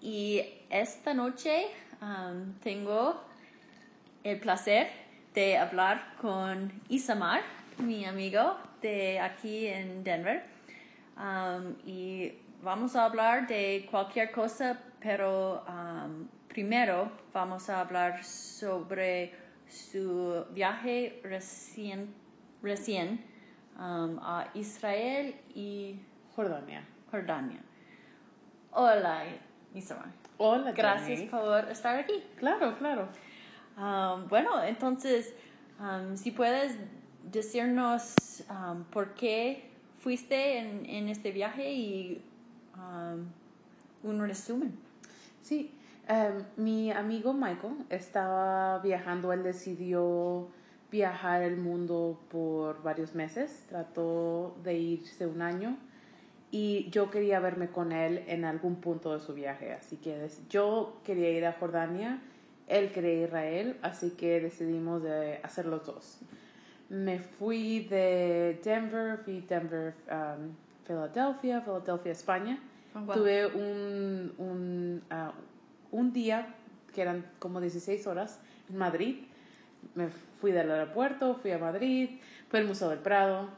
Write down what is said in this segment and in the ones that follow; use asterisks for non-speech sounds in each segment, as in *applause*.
y esta noche um, tengo el placer de hablar con Isamar, mi amigo de aquí en Denver. Um, y vamos a hablar de cualquier cosa, pero um, primero vamos a hablar sobre su viaje recién, recién a Israel y Jordania. Jordania. Hola, Hola, Gracias por estar aquí. Claro, claro. Um, bueno, entonces, um, si puedes decirnos um, por qué fuiste en, en este viaje y un resumen. Sí, em, mi amigo Michael estaba viajando, él decidió viajar el mundo por varios meses, trató de irse un año y yo quería verme con él en algún punto de su viaje, así que yo quería ir a Jordania, él quería ir a Israel, así que decidimos de hacer los dos. Me fui de Denver, fui Denver, um, Philadelphia, Philadelphia, España. Oh, Tuve un, un, uh, un día que eran como 16 horas en Madrid. Me fui del aeropuerto, fui a Madrid, fui al Museo del Prado,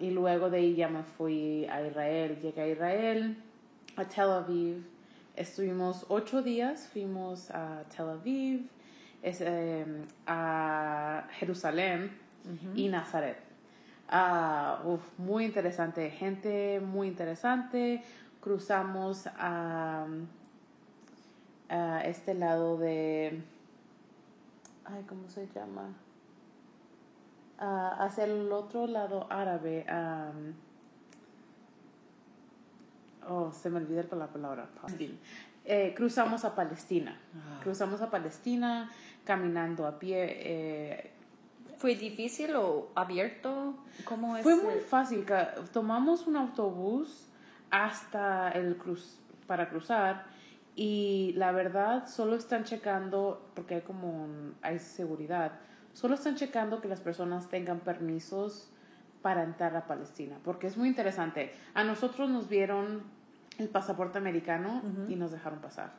y luego de ahí ya me fui a Israel. Llegué a Israel, a Tel Aviv. Estuvimos ocho días, fuimos a Tel Aviv, em, a Jerusalén y Nazaret. Ah, muy interesante, gente muy interesante. Cruzamos a, a este lado de... Ay, ¿cómo se llama? Hacia el otro lado árabe. oh, se me olvidó la palabra. Eh, cruzamos a Palestina. Ah. Cruzamos a Palestina caminando a pie. Eh, ¿Fue difícil o abierto? ¿Cómo Fue muy fácil. Tomamos un autobús hasta el cruz para cruzar y la verdad solo están checando porque hay como hay seguridad solo están checando que las personas tengan permisos para entrar a Palestina, porque es muy interesante. A nosotros nos vieron el pasaporte americano y nos dejaron pasar.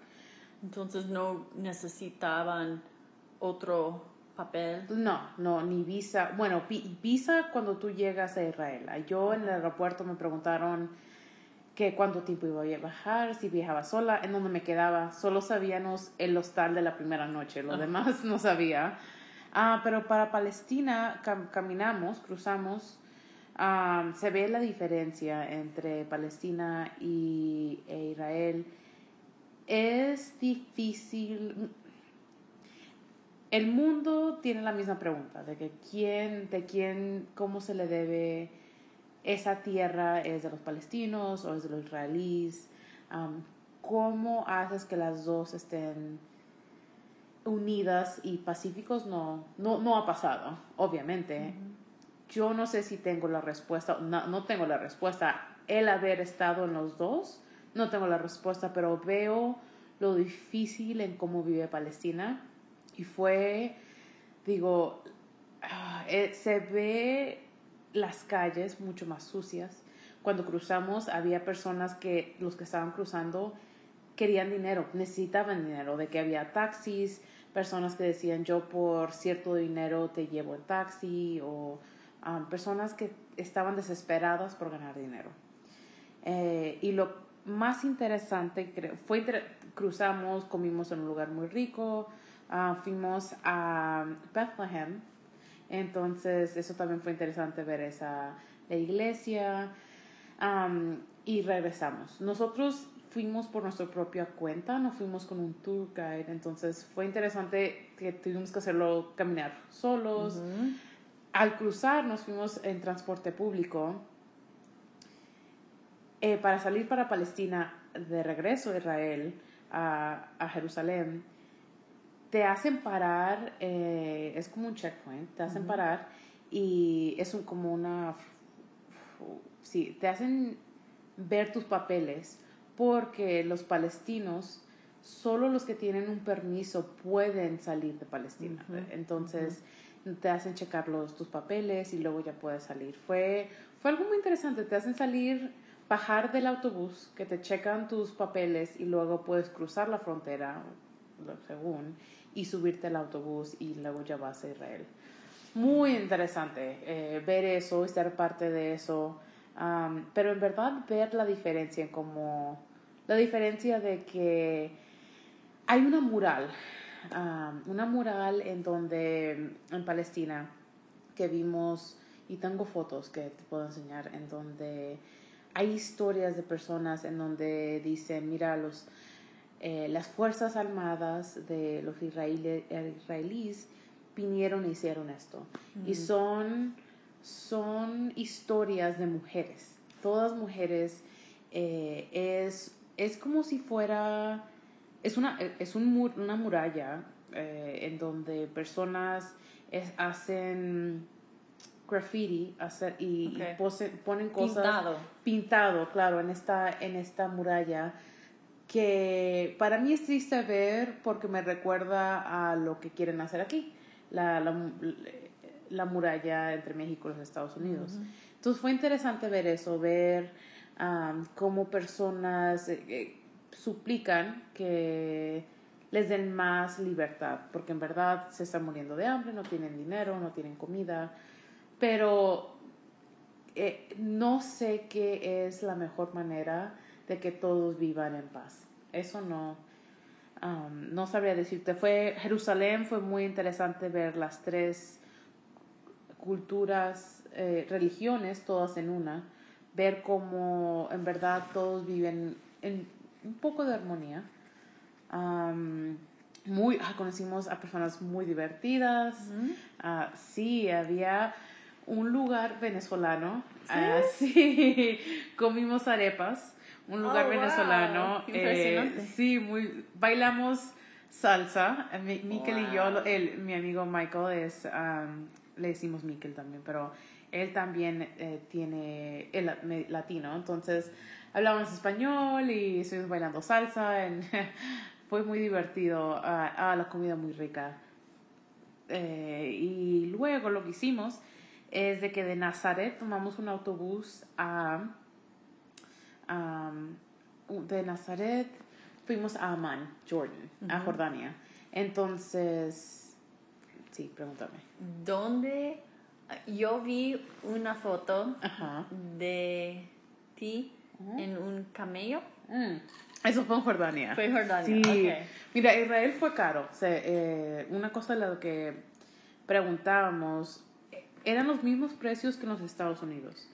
Entonces no necesitaban otro papel. No, no, ni visa. Bueno, visa cuando tú llegas a Israel. Yo en el aeropuerto me preguntaron que cuánto tiempo iba a viajar, si viajaba sola, en dónde me quedaba. Solo sabíamos el hostal de la primera noche, lo demás no sabía. Ah, pero para Palestina caminamos, cruzamos, se ve la diferencia entre Palestina y e Israel. Es difícil. El mundo tiene la misma pregunta de que quién, de quién, cómo se le debe esa tierra es de los palestinos o es de los israelíes. ¿Cómo haces que las dos estén unidas y pacíficos no, no, no ha pasado, obviamente. Yo no sé si tengo la respuesta, no, no tengo la respuesta. El haber estado en los dos, no tengo la respuesta, pero veo lo difícil en cómo vive Palestina. Y fue, digo, ah, eh, se ve las calles mucho más sucias. Cuando cruzamos había personas que los que estaban cruzando querían dinero, necesitaban dinero, de que había taxis, personas que decían yo por cierto dinero te llevo en taxi o um, personas que estaban desesperadas por ganar dinero. Eh, y lo más interesante fue cruzamos, comimos en un lugar muy rico, uh, fuimos a Bethlehem, entonces eso también fue interesante ver esa la iglesia y regresamos. Nosotros fuimos por nuestra propia cuenta, no fuimos con un tour guide, entonces fue interesante que tuvimos que hacerlo caminar solos. Al cruzar nos fuimos en transporte público eh, para salir para Palestina de regreso a Israel. a, a Jerusalén, te hacen parar, eh, es como un checkpoint, te hacen parar y es un, como una, sí, te hacen ver tus papeles porque los palestinos, solo los que tienen un permiso pueden salir de Palestina. Entonces, te hacen checar los, tus papeles y luego ya puedes salir. Fue, fue algo muy interesante, te hacen salir, bajar del autobús, que te checan tus papeles y luego puedes cruzar la frontera, según, y subirte al autobús y luego ya vas a Israel. Muy interesante eh, ver eso y ser parte de eso, pero en verdad ver la diferencia, como la diferencia de que hay una mural, una mural en donde, en Palestina, que vimos, y tengo fotos que te puedo enseñar, en donde hay historias de personas en donde dicen, mira, los, eh, las Fuerzas Armadas de los israelíes vinieron e hicieron esto. Y son, son historias de mujeres. Todas mujeres eh, es, es como si fuera, es una, es un una muralla eh, en donde personas hacen graffiti hacer, y, ponen cosas pintado. pintado claro en esta en esta muralla que para mí es triste ver porque me recuerda a lo que quieren hacer aquí, la, la, muralla entre México y los Estados Unidos. Entonces fue interesante ver eso, ver cómo personas eh, eh, suplican que les den más libertad, porque en verdad se están muriendo de hambre, no tienen dinero, no tienen comida, pero eh, no sé qué es la mejor manera de que todos vivan en paz. Eso no, um, no sabría decirte. Fue, Jerusalén fue muy interesante ver las tres culturas, religiones, todas en una, ver cómo en verdad todos viven en un poco de armonía. Um, muy, ah, conocimos a personas muy divertidas. Ah, sí, había un lugar venezolano. ¿Sí? *laughs* comimos arepas un lugar oh, venezolano. Eh, sí, muy, bailamos salsa. Eh, Mikel y yo, el, mi amigo Michael es, le decimos Mikel también, pero él también eh, tiene el latino, entonces hablábamos español y estuvimos bailando salsa. *laughs* fue muy divertido. Ah, la comida muy rica. y luego lo que hicimos es de que de Nazaret tomamos un autobús a de Nazaret fuimos a Amman, Jordan, a Jordania. Entonces, sí, pregúntame. ¿Dónde? Yo vi una foto de ti en un camello. Mm. Eso fue en Jordania. Fue en Jordania. Sí. Mira, Israel fue caro. Eh, una cosa de lo que preguntábamos, eran los mismos precios que en los Estados Unidos.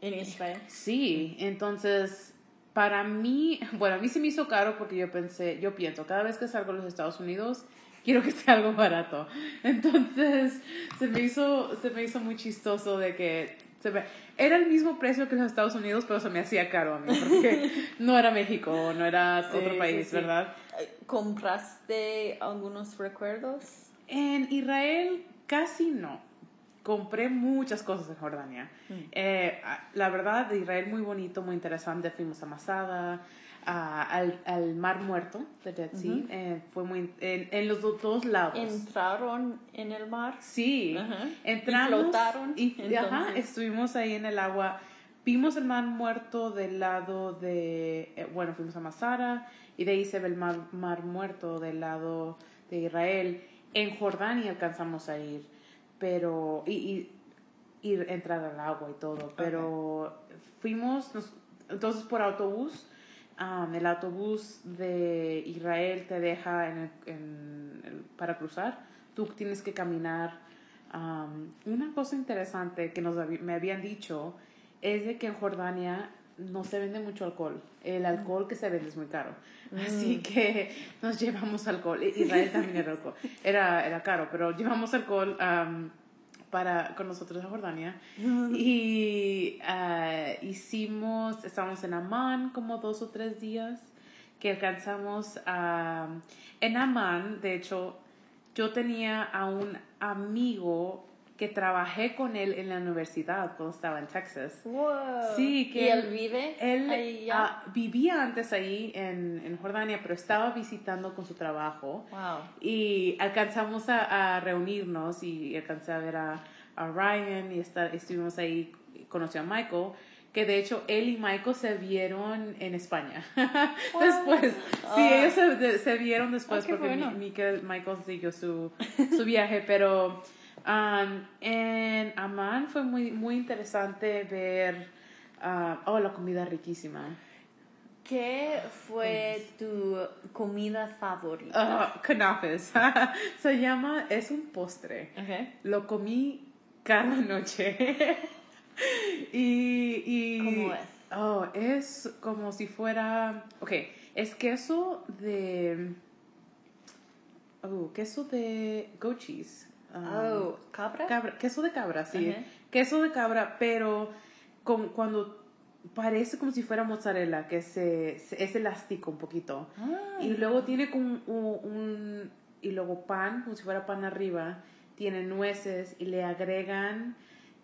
En Israel. Sí, entonces para mí, *laughs* bueno, a mí se me hizo caro porque yo pensé, yo pienso, cada vez que salgo a los Estados Unidos, quiero que esté algo barato. Entonces, se me hizo, se me hizo muy chistoso de que se me, era el mismo precio que los Estados Unidos, pero se me hacía caro a mí, porque *laughs* no era México, no era otro país, ¿verdad? ¿Compraste algunos recuerdos? En Israel casi no compré muchas cosas en Jordania. Mm. Eh, la verdad, de Israel muy bonito, muy interesante. Fuimos a Masada, al, al, Mar Muerto de Dead Sea. Eh, fue muy en, los dos lados. ¿Entraron en el mar? Sí, entramos. ¿Y flotaron? Y, ajá, estuvimos ahí en el agua. Vimos el Mar Muerto del lado de. Eh, bueno, fuimos a Masada y de ahí se ve el Mar, mar Muerto del lado de Israel. En Jordania alcanzamos a ir pero, y, y, entrar al agua y todo, pero fuimos, entonces por autobús, el autobús de Israel te deja en, en para cruzar, tú tienes que caminar. una cosa interesante que nos me habían dicho es de que en Jordania no se vende mucho alcohol. El alcohol que se vende es muy caro. Así mm. que nos llevamos alcohol. Israel *laughs* también era alcohol. Era, era caro, pero llevamos alcohol para, con nosotros a Jordania. Y uh, hicimos, estábamos en Amán como dos o tres días. que alcanzamos a... En Amman, de hecho, yo tenía a un amigo que trabajé con él en la universidad cuando estaba en Texas. Wow. Sí, que ¿Y él vive Él ahí ya? ah, vivía antes ahí en, en Jordania, pero estaba visitando con su trabajo. Wow. Y alcanzamos a, a reunirnos y alcancé a ver a, a Ryan y estar, estuvimos ahí, conoció a Michael, que de hecho él y Michael se vieron en España. *laughs* después, sí, Ah. ellos se, se vieron después qué porque mi- bueno. Michael, Michael siguió su, su viaje, pero um, en Amman fue muy, muy interesante ver, ah, oh, la comida riquísima. ¿Qué fue tu comida favorita? Ah, canapes. *laughs* Se llama, es un postre. Okay. Lo comí cada noche. *laughs* y, y. ¿Cómo es? Oh, es como si fuera. Ok, es queso de. Oh, queso de goat cheese. Ah, oh, cabra. cabra, queso de cabra, sí. Queso de cabra, pero con, cuando parece como si fuera mozzarella, que se, se- es elástico un poquito. Ah. Y luego tiene como un, un- un- y luego pan, como si fuera pan arriba. Tiene nueces y le agregan,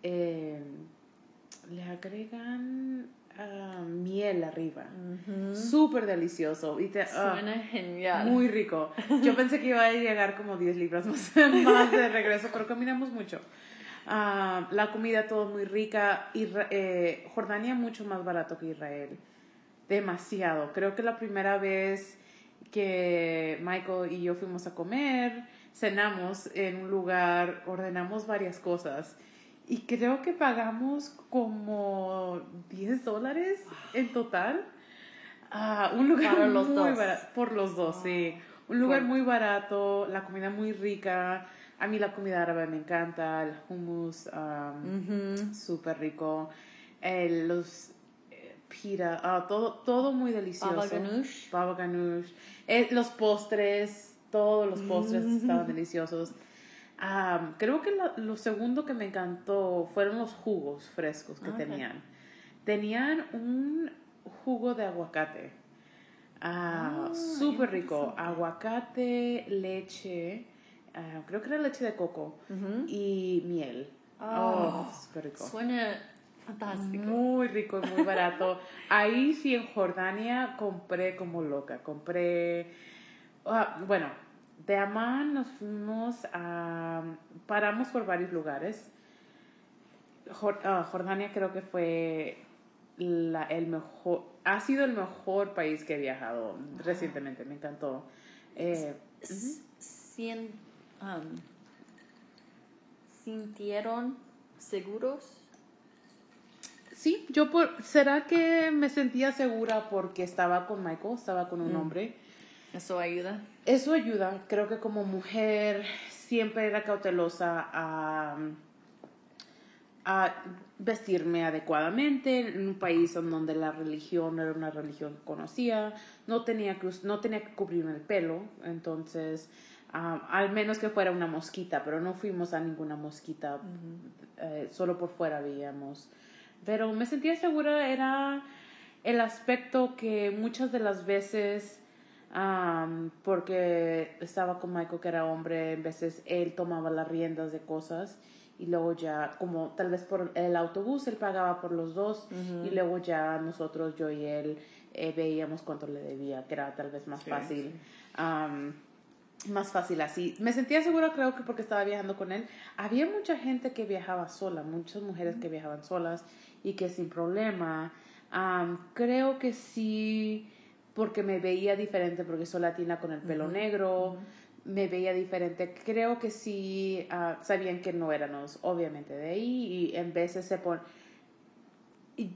eh, le agregan miel arriba. Ujú. Súper delicioso. Y te, ah, Suena genial. muy rico. Yo pensé que iba a llegar como 10 libras más, *laughs* más de regreso, pero caminamos mucho. Ah, la comida todo muy rica. Isra- eh, Jordania mucho más barato que Israel. Demasiado. Creo que la primera vez que Michael y yo fuimos a comer, cenamos en un lugar, ordenamos varias cosas. Y creo que pagamos como 10 dólares en total. Ah, un lugar Para los muy dos. barato. Por los dos, sí. Un lugar Bueno. muy barato, la comida muy rica. A mí la comida árabe me encanta, el hummus, um, súper rico. El- los eh, pita, ah, todo, todo muy delicioso. Baba ganoush. Baba ganoush. Eh, los postres, todos los postres Mm. estaban deliciosos. Ah, creo que lo, lo segundo que me encantó fueron los jugos frescos que Ok. tenían. Tenían un jugo de aguacate. Ah, Ah, súper rico. Aguacate, leche, ah, creo que era leche de coco y miel. Oh, Oh, rico. Suena fantástico. Muy rico y muy barato. Ahí sí en Jordania compré como loca. Compré, ah, bueno, de Amán nos fuimos a, paramos por varios lugares. Ah, Jordania creo que fue la, el mejor, ha sido el mejor país que he viajado recientemente. Me encantó. Eh, S- um, ¿Sintieron seguros? Sí, yo por, ¿será que me sentía segura porque estaba con Michael, estaba con un hombre? Eso ayuda. Eso ayuda, creo que como mujer siempre era cautelosa a, a vestirme adecuadamente en un país en donde la religión era una religión que conocía, no tenía que, no tenía que cubrirme el pelo, entonces al menos que fuera una mosquita, pero no fuimos a ninguna mosquita, eh, solo por fuera veíamos. Pero me sentía segura, era el aspecto que muchas de las veces, am, porque estaba con Michael que era hombre, en veces él tomaba las riendas de cosas y luego ya, como tal vez por el autobús, él pagaba por los dos y luego ya nosotros, yo y él, eh, veíamos cuánto le debía, que era tal vez más Sí, fácil. am, más fácil así. Me sentía segura, creo que porque estaba viajando con él. Había mucha gente que viajaba sola, muchas mujeres que viajaban solas y que sin problema. Creo que sí, porque me veía diferente, porque soy latina con el pelo negro, me veía diferente. Creo que sí ah, sabían que no éramos, obviamente, de ahí y en veces se pon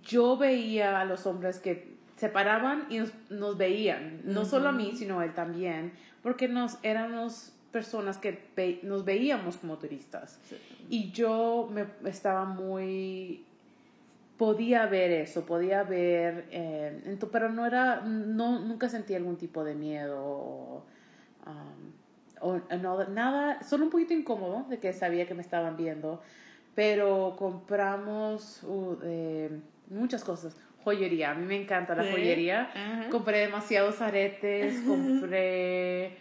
yo veía a los hombres que se paraban y nos, nos veían, no solo a mí, sino a él también, porque nos éramos personas que ve- nos veíamos como turistas. Y yo me estaba muy podía ver eso, podía ver, eh, ento- pero no era, no, nunca sentí algún tipo de miedo o, um, o no- nada, solo un poquito incómodo de que sabía que me estaban viendo, pero compramos uh, eh, muchas cosas, joyería. A mí me encanta la Sí. joyería. Compré demasiados aretes, *laughs* compré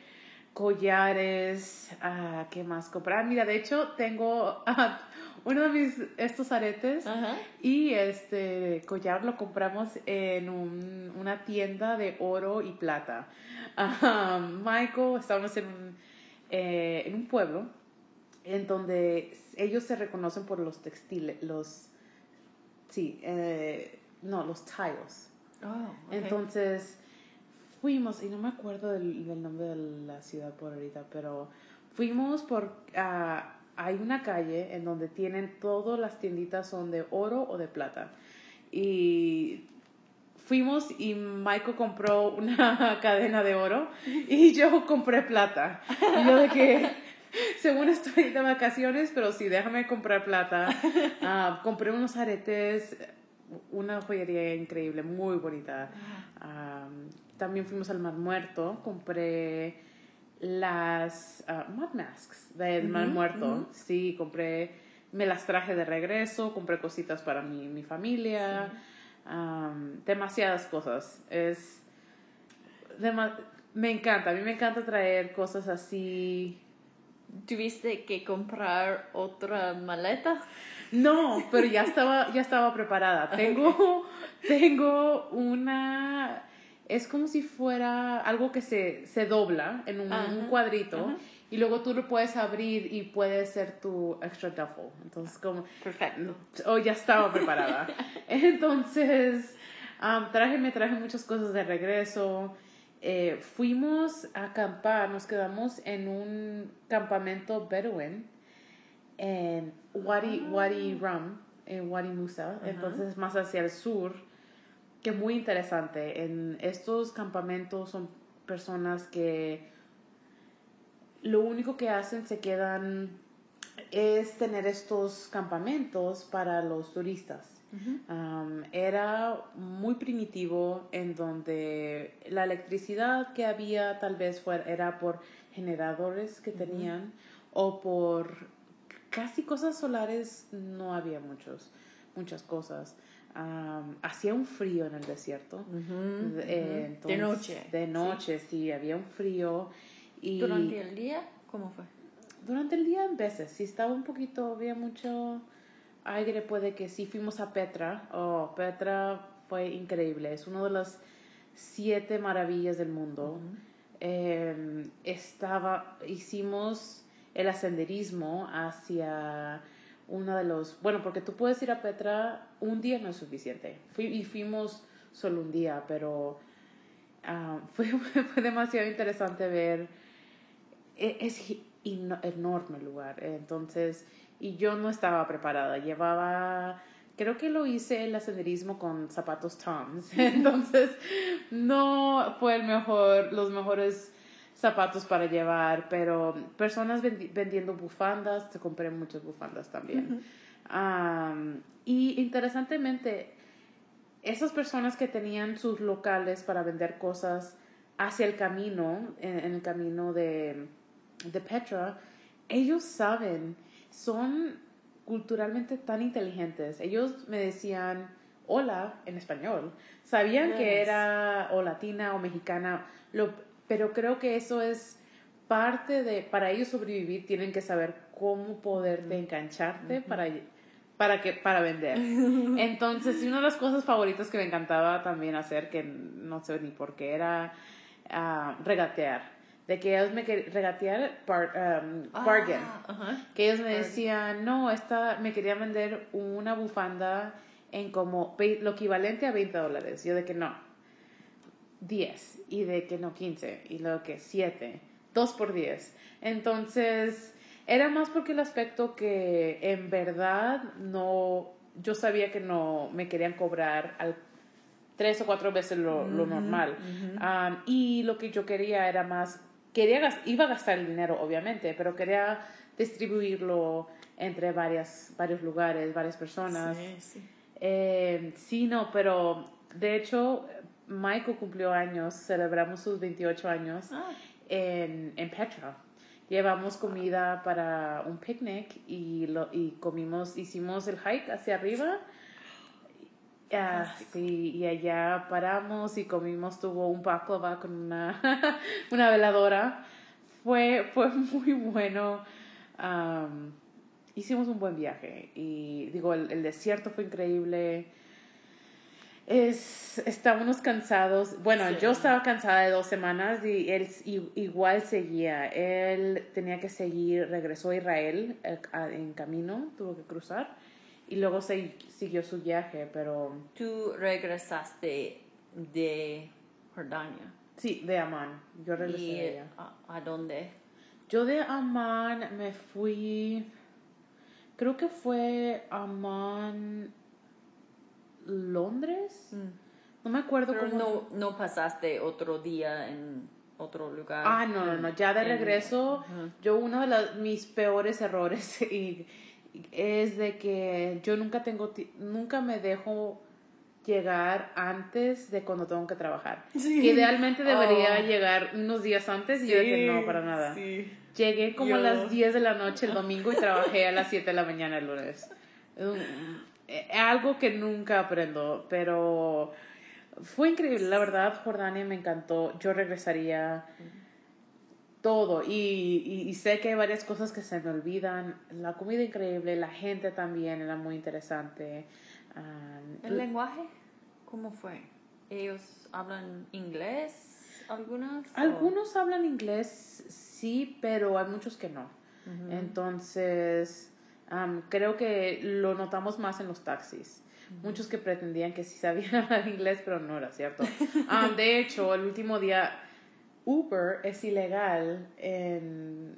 collares, ah, ¿qué más compré? Ah, mira, de hecho tengo *laughs* ah, uno de mis estos aretes Ajá. y este collar lo compramos en un- una tienda de oro y plata. Michael, estábamos en un, eh, en un pueblo en donde ellos se reconocen por los textiles, los, sí, eh, no, los tiles. Oh. Entonces fuimos, y no me acuerdo del, del nombre de la ciudad por ahorita, pero fuimos por, ah, hay una calle en donde tienen todas las tienditas son de oro o de plata. Y fuimos y Michael compró una *laughs* cadena de oro y yo compré plata. Y yo de que, según estoy de vacaciones, pero sí, déjame comprar plata. Ah, compré unos aretes, una joyería increíble, muy bonita. Ah, también fuimos al Mar Muerto, compré las ah, mud masks del Ujú, Muerto. Sí, compré, me las traje de regreso, compré cositas para mi, mi familia, am, demasiadas cosas. Es, me encanta, a mí me encanta traer cosas así. ¿Tuviste que comprar otra maleta? No, pero ya *laughs* estaba, ya estaba preparada. Tengo, tengo una, es como si fuera algo que se, se dobla en un, Ajá, un cuadrito ajá. y luego tú lo puedes abrir y puede ser tu extra duffel. Entonces, como, Perfecto. oh, ya estaba preparada. *laughs* Entonces, am, traje, me traje muchas cosas de regreso. Eh, fuimos a acampar, nos quedamos en un campamento bedouin en Wadi, Wadi Rum, en Wadi Musa, entonces más hacia el sur, que muy interesante. En estos campamentos son personas que lo único que hacen se quedan es tener estos campamentos para los turistas. Um, era muy primitivo en donde la electricidad que había tal vez fuera, era por generadores que tenían o por casi cosas solares no había muchos muchas cosas Um, hacía un frío en el desierto eh, entonces- de noche. de noche sí. había un frío y ¿Durante el día? ¿Cómo fue? durante el día en veces, si estaba un poquito, había mucho aire, puede que sí fuimos a Petra. Oh, Petra fue increíble, es una de las siete maravillas del mundo. Eh, estaba, hicimos el ascenderismo hacia uno de los, bueno, porque tú puedes ir a Petra, un día no es suficiente. Y fuimos solo un día, pero ah, *laughs* fue, fue demasiado interesante ver e- es enorme el lugar. Entonces, y yo no estaba preparada. Llevaba, creo que lo hice el ascenderismo con zapatos Toms. *laughs* Entonces, no fue el mejor, los mejores zapatos para llevar, pero personas vendi- vendiendo bufandas, te compré muchas bufandas también. Am, y interesantemente, esas personas que tenían sus locales para vender cosas hacia el camino, en, en el camino de, de Petra, ellos saben, son culturalmente tan inteligentes. Ellos me decían hola en español. Sabían que era o latina o mexicana, lo, pero creo que eso es parte de, para ellos sobrevivir, tienen que saber cómo poderte engancharte para, para, que, para vender. *laughs* Entonces, una de las cosas favoritas que me encantaba también hacer, que no sé ni por qué, era ah, regatear. De que ellos me querían regatear, bar- um, bargain. Ah, ajá. Que ellos me Bargain. decían, no, esta, me querían vender una bufanda en como lo equivalente a 20 dólares. Yo de que no, 10. Y de que no, 15. Y luego que 7. 2 por 10. Entonces, era más porque el aspecto que en verdad no, yo sabía que no me querían cobrar al tres o cuatro veces lo, lo normal. Um, y lo que yo quería era más, quería iba a gastar el dinero, obviamente, pero quería distribuirlo entre varias, varios lugares, varias personas. Sí, sí. Eh, sí, no, pero de hecho, Michael cumplió años, celebramos sus 28 años Ah, en, en Petra. Llevamos comida para un picnic y, lo, y comimos, hicimos el hike hacia arriba. Ah, sí, y allá paramos y comimos, tuvo un baklava con una, *laughs* una veladora. Fue, fue muy bueno. hicimos un buen viaje y digo, el, desierto fue increíble. Es, estábamos cansados. Bueno, yo estaba cansada de dos semanas y él igual seguía. Él tenía que seguir, regresó a Israel eh, en camino, tuvo que cruzar y luego se, siguió su viaje, pero... Tú regresaste de Jordania. Sí, de Amán. Yo regresé ¿Y de allá. A, dónde? Yo de Amán me fui... Creo que fue Amán... Londres. Mm. No me acuerdo Pero no, no pasaste otro día en otro lugar. Ah, no, no, no. Ya de regreso, yo uno de los, mis peores errores *laughs* y es de que yo nunca tengo, nunca me dejo llegar antes de cuando tengo que trabajar. Idealmente debería oh. llegar unos días antes y yo dije, no, para nada. Llegué como a las 10 de la noche el domingo y trabajé a las 7 de la mañana el lunes. *laughs* Eh, algo que nunca aprendo, pero fue increíble, la verdad, Jordania me encantó. Yo regresaría todo. Y, y, sé que hay varias cosas que se me olvidan. La comida increíble, la gente también era muy interesante. ¿El lenguaje? ¿Cómo fue? ¿Ellos hablan inglés? ¿Algunos? Algunos hablan inglés, sí, pero hay muchos que no. Entonces, creo que lo notamos más en los taxis. Muchos que pretendían que sí sabían *laughs* hablar inglés, pero no era cierto. de hecho, el último día Uber es ilegal en,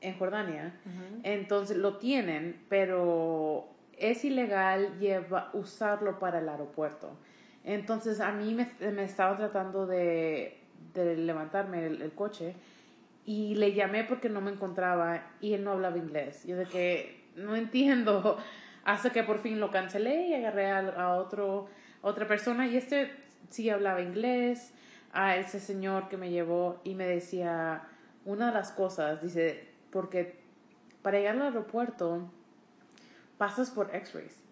en Jordania, entonces lo tienen, pero es ilegal lleva, usarlo para el aeropuerto. Entonces a mí me, me estaba tratando de, de levantarme el, coche y le llamé porque no me encontraba y él no hablaba inglés. Yo de que no entiendo. *laughs* Hasta que por fin lo cancelé y agarré a, a otro, otra persona y este sí hablaba inglés a ese señor que me llevó y me decía una de las cosas, dice, porque para llegar al aeropuerto pasas por X-rays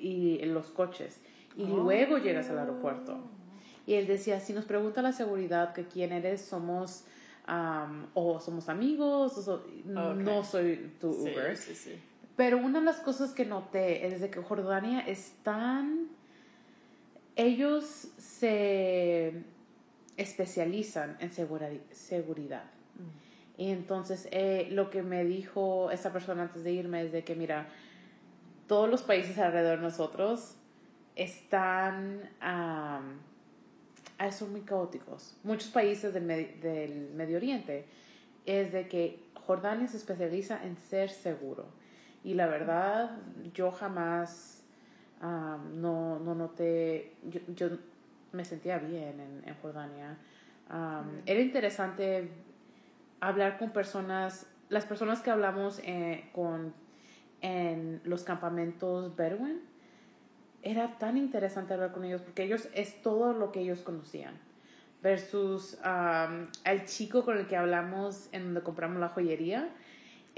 y en los coches y oh. luego llegas al aeropuerto. Y él decía, si nos pregunta la seguridad que quién eres, somos o somos amigos, o no soy tu Uber. Pero una de las cosas que noté es de que Jordania es tan... Ellos se especializan en seguridad. Mm. Y entonces eh, lo que me dijo esa persona antes de irme es de que, mira, todos los países alrededor de nosotros están, son muy caóticos. Muchos países del, del, Medio Oriente es de que Jordania se especializa en ser seguro. Y la verdad, yo jamás no, no noté, yo me sentía bien en, Jordania. Era interesante hablar con personas, las personas que hablamos eh, con en los campamentos Bedouin, era tan interesante hablar con ellos porque ellos es todo lo que ellos conocían. Versus el chico con el que hablamos en donde compramos la joyería.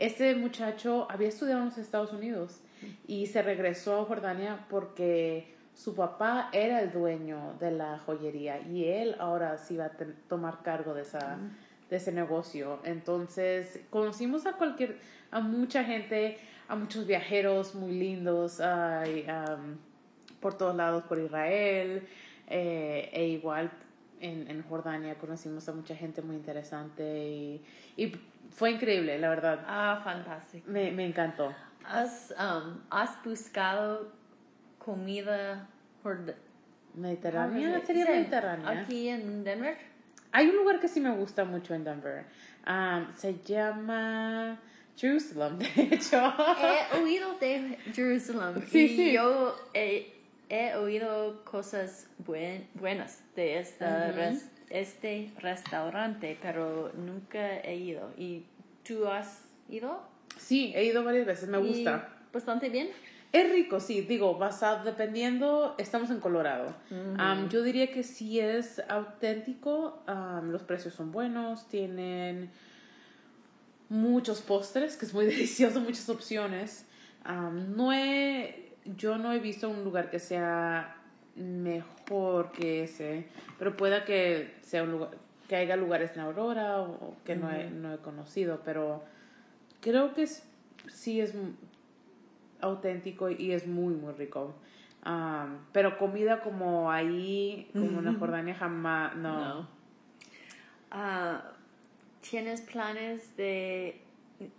Ese muchacho había estudiado en los Estados Unidos y se regresó a Jordania porque su papá era el dueño de la joyería y él ahora sí va a tomar cargo de, esa, de ese negocio. Entonces, conocimos a cualquier, a mucha gente, a muchos viajeros muy lindos por todos lados, por Israel, eh, e igual en, en, Jordania conocimos a mucha gente muy interesante y fue increíble, la verdad. Ah, fantástico. Me, me encantó. ¿Has, ¿Has buscado comida mediterránea. sería mediterránea. Aquí en Denver. Hay un lugar que sí me gusta mucho en Denver. Um, se llama Jerusalem, *laughs* de hecho. He oído de Jerusalem. Sí, y sí. Yo he, oído cosas buenas de esta este restaurante, pero nunca he ido. ¿Y tú has ido? Sí, he ido varias veces. Me gusta. ¿Bastante bien? Es rico, sí, digo, basado, dependiendo, estamos en Colorado. yo diría que sí es auténtico, los precios son buenos, tienen muchos postres, que es muy *laughs* delicioso, muchas opciones. no he, yo no he visto un lugar que sea mejor que ese, pero pueda que sea un lugar, que haya lugares en Aurora o, que no, he, no he conocido, pero creo que es, sí es auténtico y es muy, muy rico. Um, pero comida como ahí, como en Jordania, jamás, no. Ah, ¿Tienes planes de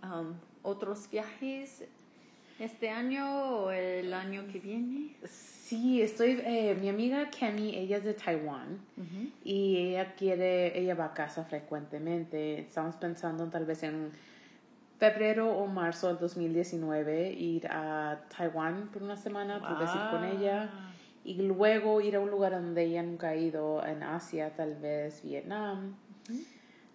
um, otros viajes este año o el año que viene? Sí, estoy, eh, mi amiga Kenny, ella es de Taiwán y ella quiere, ella va a casa frecuentemente. Estamos pensando tal vez en febrero o marzo del 2019 ir a Taiwán por una semana, wow. ir con ella y luego ir a un lugar donde ella nunca ha ido, en Asia, tal vez Vietnam.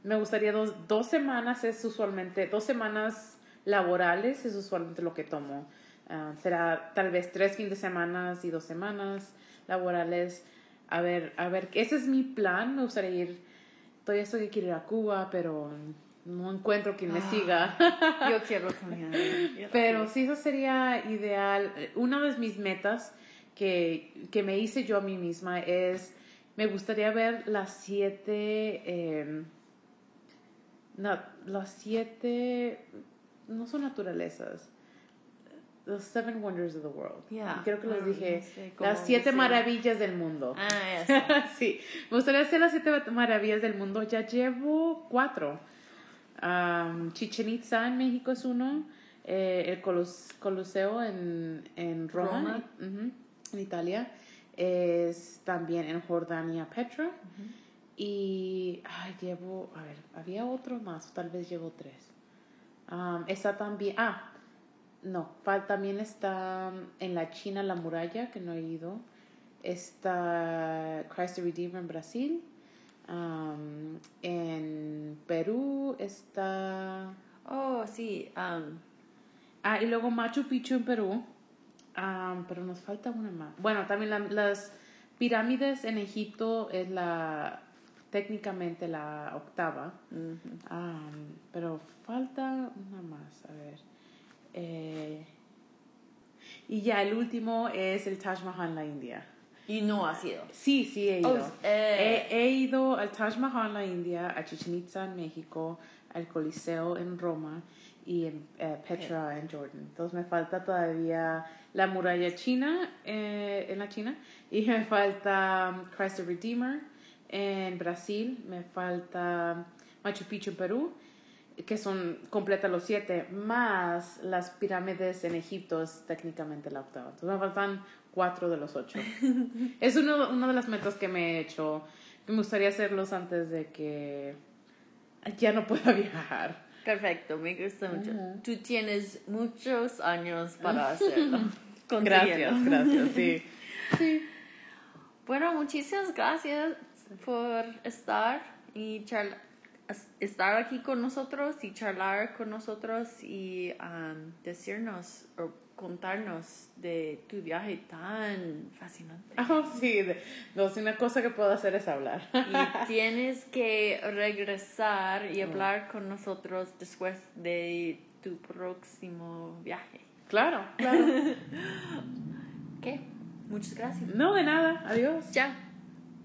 Me gustaría dos, dos semanas, es usualmente, dos semanas laborales es usualmente lo que tomo. Uh, será tal vez tres fines de semana y dos semanas laborales. A ver, a ver, ese es mi plan. Me gustaría ir, todavía estoy que quiero ir a Cuba, pero no encuentro quien me siga. Yo quiero *laughs* también. Pero sí, eso sería ideal. Una de mis metas que, que, me hice yo a mí misma es, me gustaría ver las siete, eh, no, las siete, no son naturalezas. The Seven Wonders of the World. Yeah. Creo que les Ah, dije las siete maravillas del mundo. Ah, eso. *laughs* sí, me gustaría hacer las siete maravillas del mundo. Ya llevo cuatro. Um, Chichen Itza en México es uno. Eh, el Colos- Coliseo en, en Roma, en Italia. Es también en Jordania, Petra. Y ay, llevo, a ver, había otro más, tal vez llevo tres. Um, está también, ah, no, también está en la China la muralla, que no he ido. Está Christ the Redeemer en Brasil. Um, en Perú está... Oh, sí. um, Ah, y luego Machu Picchu en Perú. Um, pero nos falta una más. Bueno, también la- las pirámides en Egipto es la técnicamente la octava. ujú. Um, pero falta una más, a ver. Eh, y ya el último es el Taj Mahal en la India. Y no ha sido. Sí, sí he ido. Oh, eh. he, he ido al Taj Mahal en la India, a Chichen Itza en México, al Coliseo en Roma y en eh, Petra en Jordan. Entonces me falta todavía la muralla china eh, en la China y me falta um, Christ the Redeemer en Brasil, me falta Machu Picchu en Perú que son completa los siete, más las pirámides en Egipto es técnicamente la octava. Entonces me faltan cuatro de los ocho. *laughs* es uno, una de las metas que me he hecho. Me gustaría hacerlos antes de que ya no pueda *laughs* viajar. Perfecto, me gusta mucho. Ujú. Tú tienes muchos años para *laughs* hacerlo. Gracias, gracias, sí. sí. Bueno, muchísimas gracias por estar y charla- es- estar aquí con nosotros y charlar con nosotros y um, decirnos o contarnos de tu viaje tan fascinante. *laughs* Oh, sí, no, sí, una cosa que puedo hacer es hablar. Y *laughs* tienes que regresar y hablar con nosotros después de tu próximo viaje. claro, *laughs* claro. ¿Qué? Muchas gracias. No, de nada. Adiós. Chao.